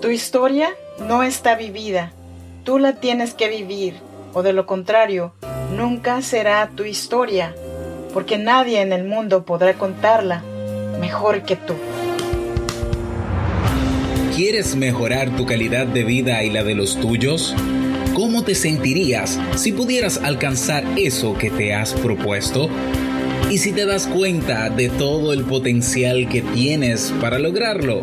Tu historia no está vivida, tú la tienes que vivir, o de lo contrario, nunca será tu historia, porque nadie en el mundo podrá contarla mejor que tú. ¿Quieres mejorar tu calidad de vida y la de los tuyos? ¿Cómo te sentirías si pudieras alcanzar eso que te has propuesto? ¿Y si te das cuenta de todo el potencial que tienes para lograrlo?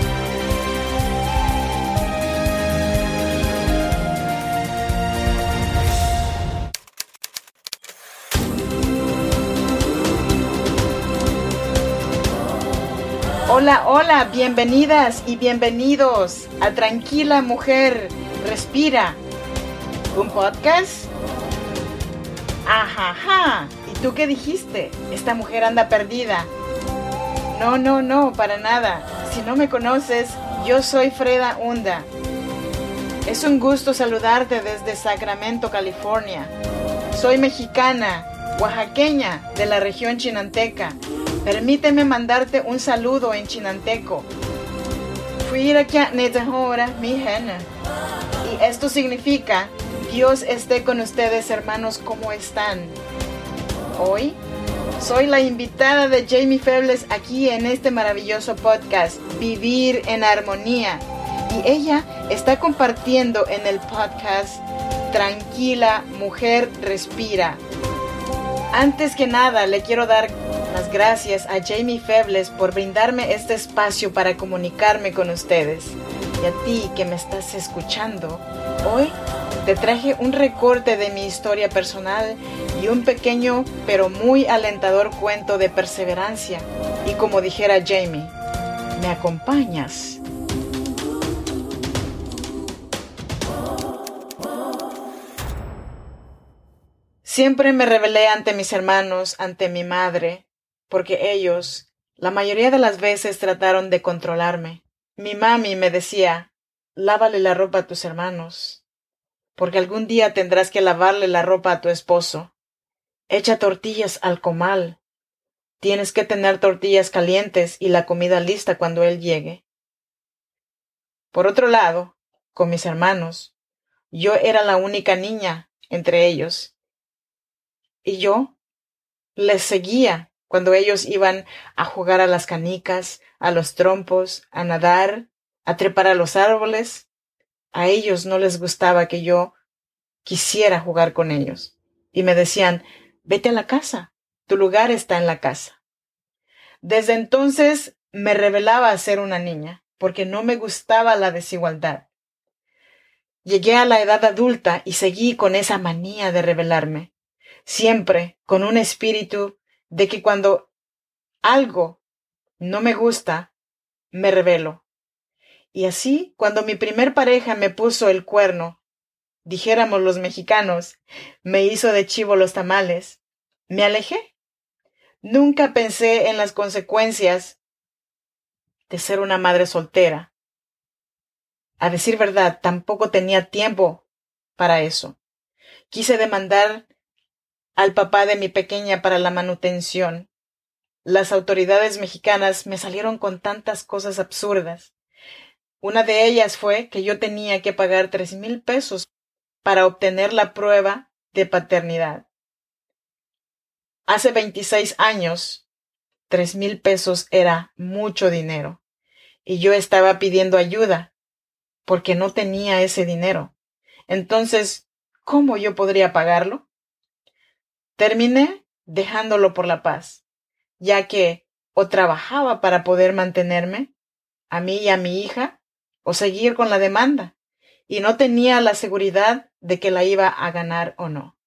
Hola, hola, bienvenidas y bienvenidos a Tranquila Mujer, Respira. ¿Un podcast? Ajaja. ¿Y tú qué dijiste? Esta mujer anda perdida. No, no, no, para nada. Si no me conoces, yo soy Freda Hunda. Es un gusto saludarte desde Sacramento, California. Soy mexicana, oaxaqueña, de la región chinanteca Permíteme mandarte un saludo en chinanteco. Mi Y esto significa, Dios esté con ustedes hermanos, ¿cómo están? Hoy soy la invitada de Jamie Febles aquí en este maravilloso podcast, Vivir en Armonía. Y ella está compartiendo en el podcast Tranquila, Mujer, Respira. Antes que nada, le quiero dar las gracias a Jamie Febles por brindarme este espacio para comunicarme con ustedes. Y a ti que me estás escuchando, hoy te traje un recorte de mi historia personal y un pequeño pero muy alentador cuento de perseverancia. Y como dijera Jamie, ¿me acompañas? Siempre me rebelé ante mis hermanos, ante mi madre, porque ellos, la mayoría de las veces, trataron de controlarme. Mi mami me decía, lávale la ropa a tus hermanos, porque algún día tendrás que lavarle la ropa a tu esposo. Echa tortillas al comal. Tienes que tener tortillas calientes y la comida lista cuando él llegue. Por otro lado, con mis hermanos, yo era la única niña entre ellos. Y yo les seguía cuando ellos iban a jugar a las canicas, a los trompos, a nadar, a trepar a los árboles, a ellos no les gustaba que yo quisiera jugar con ellos. Y me decían, vete a la casa, tu lugar está en la casa. Desde entonces me revelaba a ser una niña, porque no me gustaba la desigualdad. Llegué a la edad adulta y seguí con esa manía de rebelarme, siempre con un espíritu de que cuando algo no me gusta, me revelo. Y así, cuando mi primer pareja me puso el cuerno, dijéramos los mexicanos, me hizo de chivo los tamales, me alejé. Nunca pensé en las consecuencias de ser una madre soltera. A decir verdad, tampoco tenía tiempo para eso. Quise demandar al papá de mi pequeña para la manutención. Las autoridades mexicanas me salieron con tantas cosas absurdas. Una de ellas fue que yo tenía que pagar tres mil pesos para obtener la prueba de paternidad. Hace veintiséis años, tres mil pesos era mucho dinero, y yo estaba pidiendo ayuda, porque no tenía ese dinero. Entonces, ¿cómo yo podría pagarlo? Terminé dejándolo por la paz, ya que o trabajaba para poder mantenerme, a mí y a mi hija, o seguir con la demanda. y no tenía la seguridad de que la iba a ganar o no.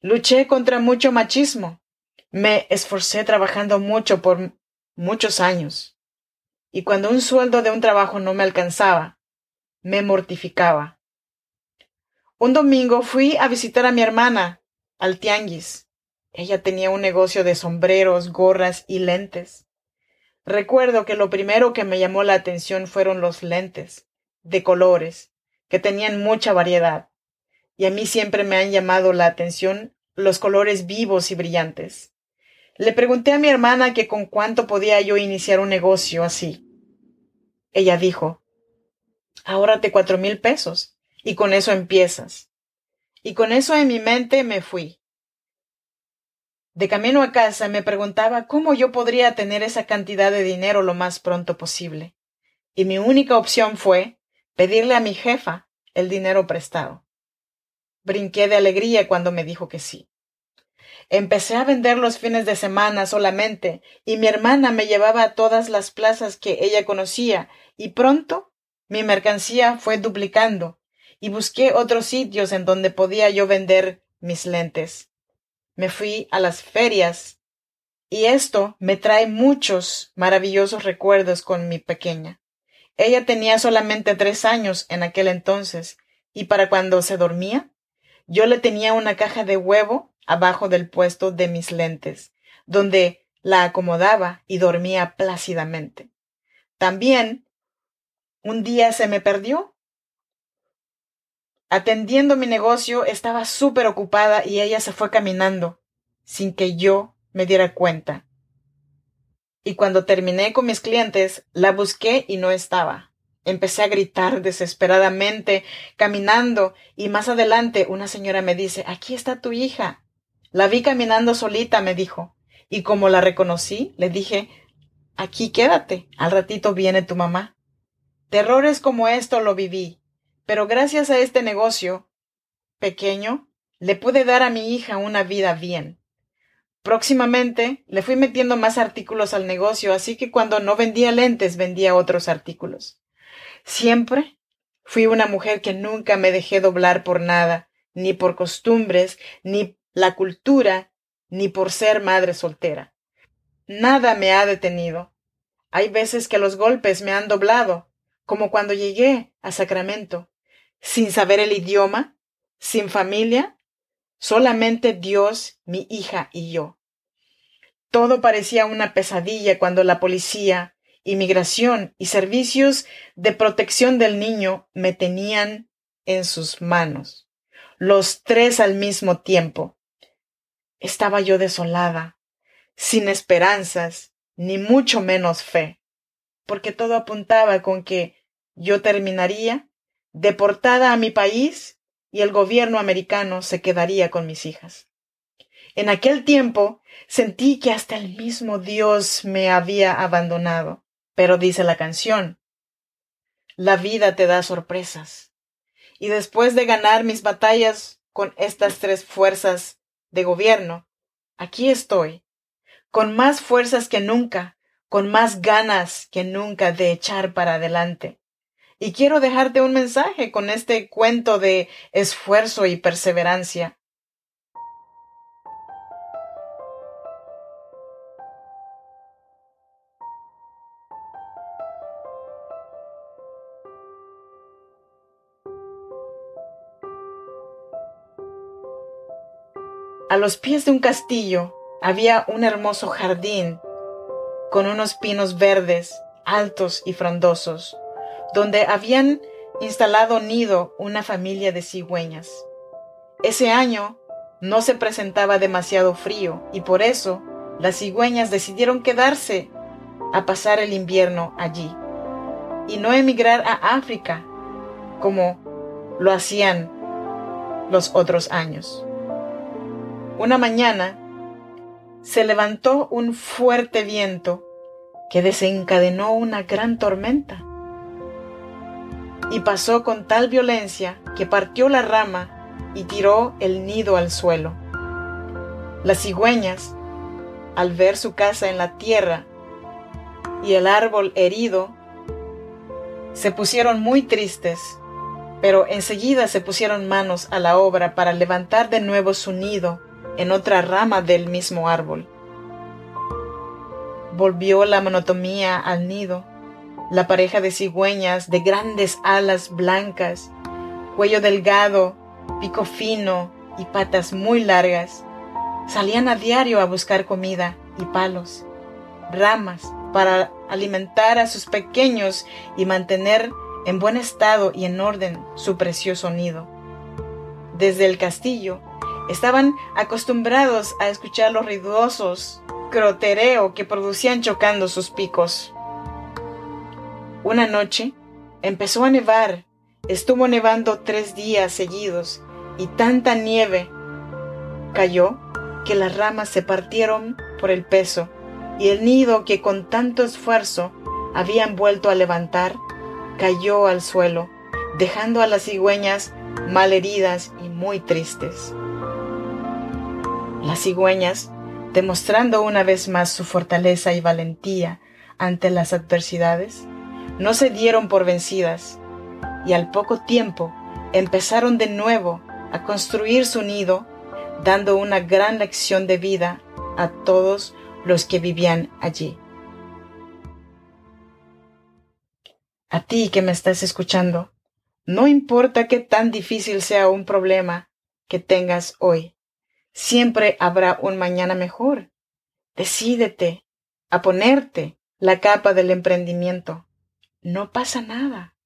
Luché contra mucho machismo. Me esforcé trabajando mucho por muchos años. Y cuando un sueldo de un trabajo no me alcanzaba, me mortificaba. Un domingo fui a visitar a mi hermana al tianguis. Ella tenía un negocio de sombreros, gorras y lentes. Recuerdo que lo primero que me llamó la atención fueron los lentes, de colores, que tenían mucha variedad. Y a mí siempre me han llamado la atención los colores vivos y brillantes. Le pregunté a mi hermana que con cuánto podía yo iniciar un negocio así. Ella dijo, ahórrate cuatro mil pesos y con eso empiezas. Y con eso en mi mente me fui. De camino a casa me preguntaba cómo yo podría tener esa cantidad de dinero lo más pronto posible. Y mi única opción fue pedirle a mi jefa el dinero prestado. Brinqué de alegría cuando me dijo que sí. Empecé a vender los fines de semana solamente, y mi hermana me llevaba a todas las plazas que ella conocía, y pronto mi mercancía fue duplicando, y busqué otros sitios en donde podía yo vender mis lentes me fui a las ferias y esto me trae muchos maravillosos recuerdos con mi pequeña. Ella tenía solamente tres años en aquel entonces y para cuando se dormía, yo le tenía una caja de huevo abajo del puesto de mis lentes, donde la acomodaba y dormía plácidamente. También un día se me perdió Atendiendo mi negocio, estaba súper ocupada y ella se fue caminando, sin que yo me diera cuenta. Y cuando terminé con mis clientes, la busqué y no estaba. Empecé a gritar desesperadamente, caminando, y más adelante una señora me dice Aquí está tu hija. La vi caminando solita, me dijo, y como la reconocí, le dije Aquí quédate, al ratito viene tu mamá. Terrores como esto lo viví, pero gracias a este negocio pequeño, le pude dar a mi hija una vida bien. Próximamente le fui metiendo más artículos al negocio, así que cuando no vendía lentes vendía otros artículos. Siempre fui una mujer que nunca me dejé doblar por nada, ni por costumbres, ni la cultura, ni por ser madre soltera. Nada me ha detenido. Hay veces que los golpes me han doblado, como cuando llegué a Sacramento sin saber el idioma, sin familia, solamente Dios, mi hija y yo. Todo parecía una pesadilla cuando la policía, inmigración y servicios de protección del niño me tenían en sus manos, los tres al mismo tiempo. Estaba yo desolada, sin esperanzas, ni mucho menos fe, porque todo apuntaba con que yo terminaría deportada a mi país y el gobierno americano se quedaría con mis hijas. En aquel tiempo sentí que hasta el mismo Dios me había abandonado. Pero dice la canción, la vida te da sorpresas. Y después de ganar mis batallas con estas tres fuerzas de gobierno, aquí estoy, con más fuerzas que nunca, con más ganas que nunca de echar para adelante. Y quiero dejarte un mensaje con este cuento de esfuerzo y perseverancia. A los pies de un castillo había un hermoso jardín con unos pinos verdes, altos y frondosos donde habían instalado nido una familia de cigüeñas. Ese año no se presentaba demasiado frío y por eso las cigüeñas decidieron quedarse a pasar el invierno allí y no emigrar a África como lo hacían los otros años. Una mañana se levantó un fuerte viento que desencadenó una gran tormenta y pasó con tal violencia que partió la rama y tiró el nido al suelo. Las cigüeñas, al ver su casa en la tierra y el árbol herido, se pusieron muy tristes pero enseguida se pusieron manos a la obra para levantar de nuevo su nido en otra rama del mismo árbol. Volvió la monotomía al nido, la pareja de cigüeñas de grandes alas blancas, cuello delgado, pico fino y patas muy largas, salían a diario a buscar comida y palos, ramas, para alimentar a sus pequeños y mantener en buen estado y en orden su precioso nido. Desde el castillo estaban acostumbrados a escuchar los ruidosos crotereo que producían chocando sus picos. Una noche empezó a nevar, estuvo nevando tres días seguidos y tanta nieve cayó que las ramas se partieron por el peso y el nido que con tanto esfuerzo habían vuelto a levantar cayó al suelo, dejando a las cigüeñas malheridas y muy tristes. Las cigüeñas, demostrando una vez más su fortaleza y valentía ante las adversidades, no se dieron por vencidas y al poco tiempo empezaron de nuevo a construir su nido, dando una gran lección de vida a todos los que vivían allí. A ti que me estás escuchando, no importa qué tan difícil sea un problema que tengas hoy, siempre habrá un mañana mejor. Decídete a ponerte la capa del emprendimiento. No pasa nada.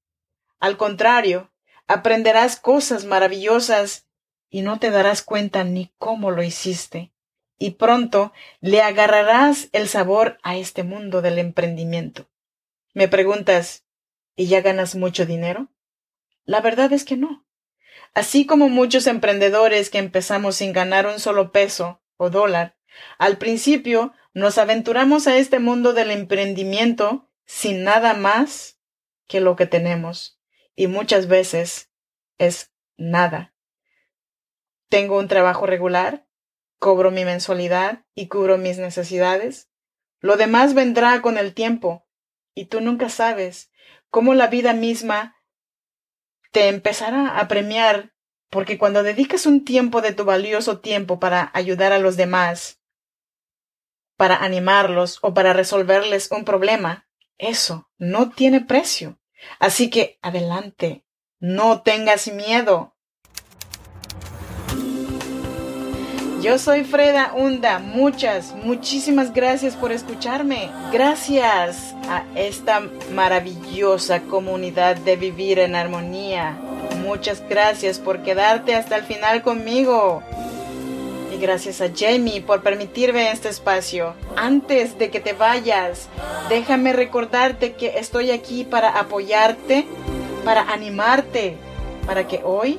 Al contrario, aprenderás cosas maravillosas y no te darás cuenta ni cómo lo hiciste. Y pronto le agarrarás el sabor a este mundo del emprendimiento. Me preguntas, y ya ganas mucho dinero? La verdad es que no. Así como muchos emprendedores que empezamos sin ganar un solo peso o dólar, al principio nos aventuramos a este mundo del emprendimiento sin nada más que lo que tenemos. Y muchas veces es nada. Tengo un trabajo regular, cobro mi mensualidad y cubro mis necesidades. Lo demás vendrá con el tiempo, y tú nunca sabes cómo la vida misma te empezará a premiar, porque cuando dedicas un tiempo de tu valioso tiempo para ayudar a los demás, para animarlos o para resolverles un problema, eso no tiene precio. Así que adelante, no tengas miedo. Yo soy Freda Hunda. Muchas, muchísimas gracias por escucharme. Gracias a esta maravillosa comunidad de vivir en armonía. Muchas gracias por quedarte hasta el final conmigo. Gracias a Jamie por permitirme este espacio. Antes de que te vayas, déjame recordarte que estoy aquí para apoyarte, para animarte, para que hoy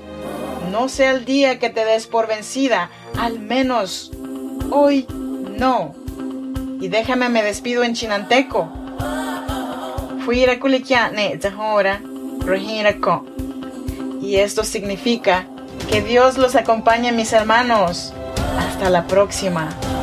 no sea el día que te des por vencida al menos hoy no. Y déjame me despido en chinanteco. Y esto significa que Dios los acompañe mis hermanos. Hasta la próxima.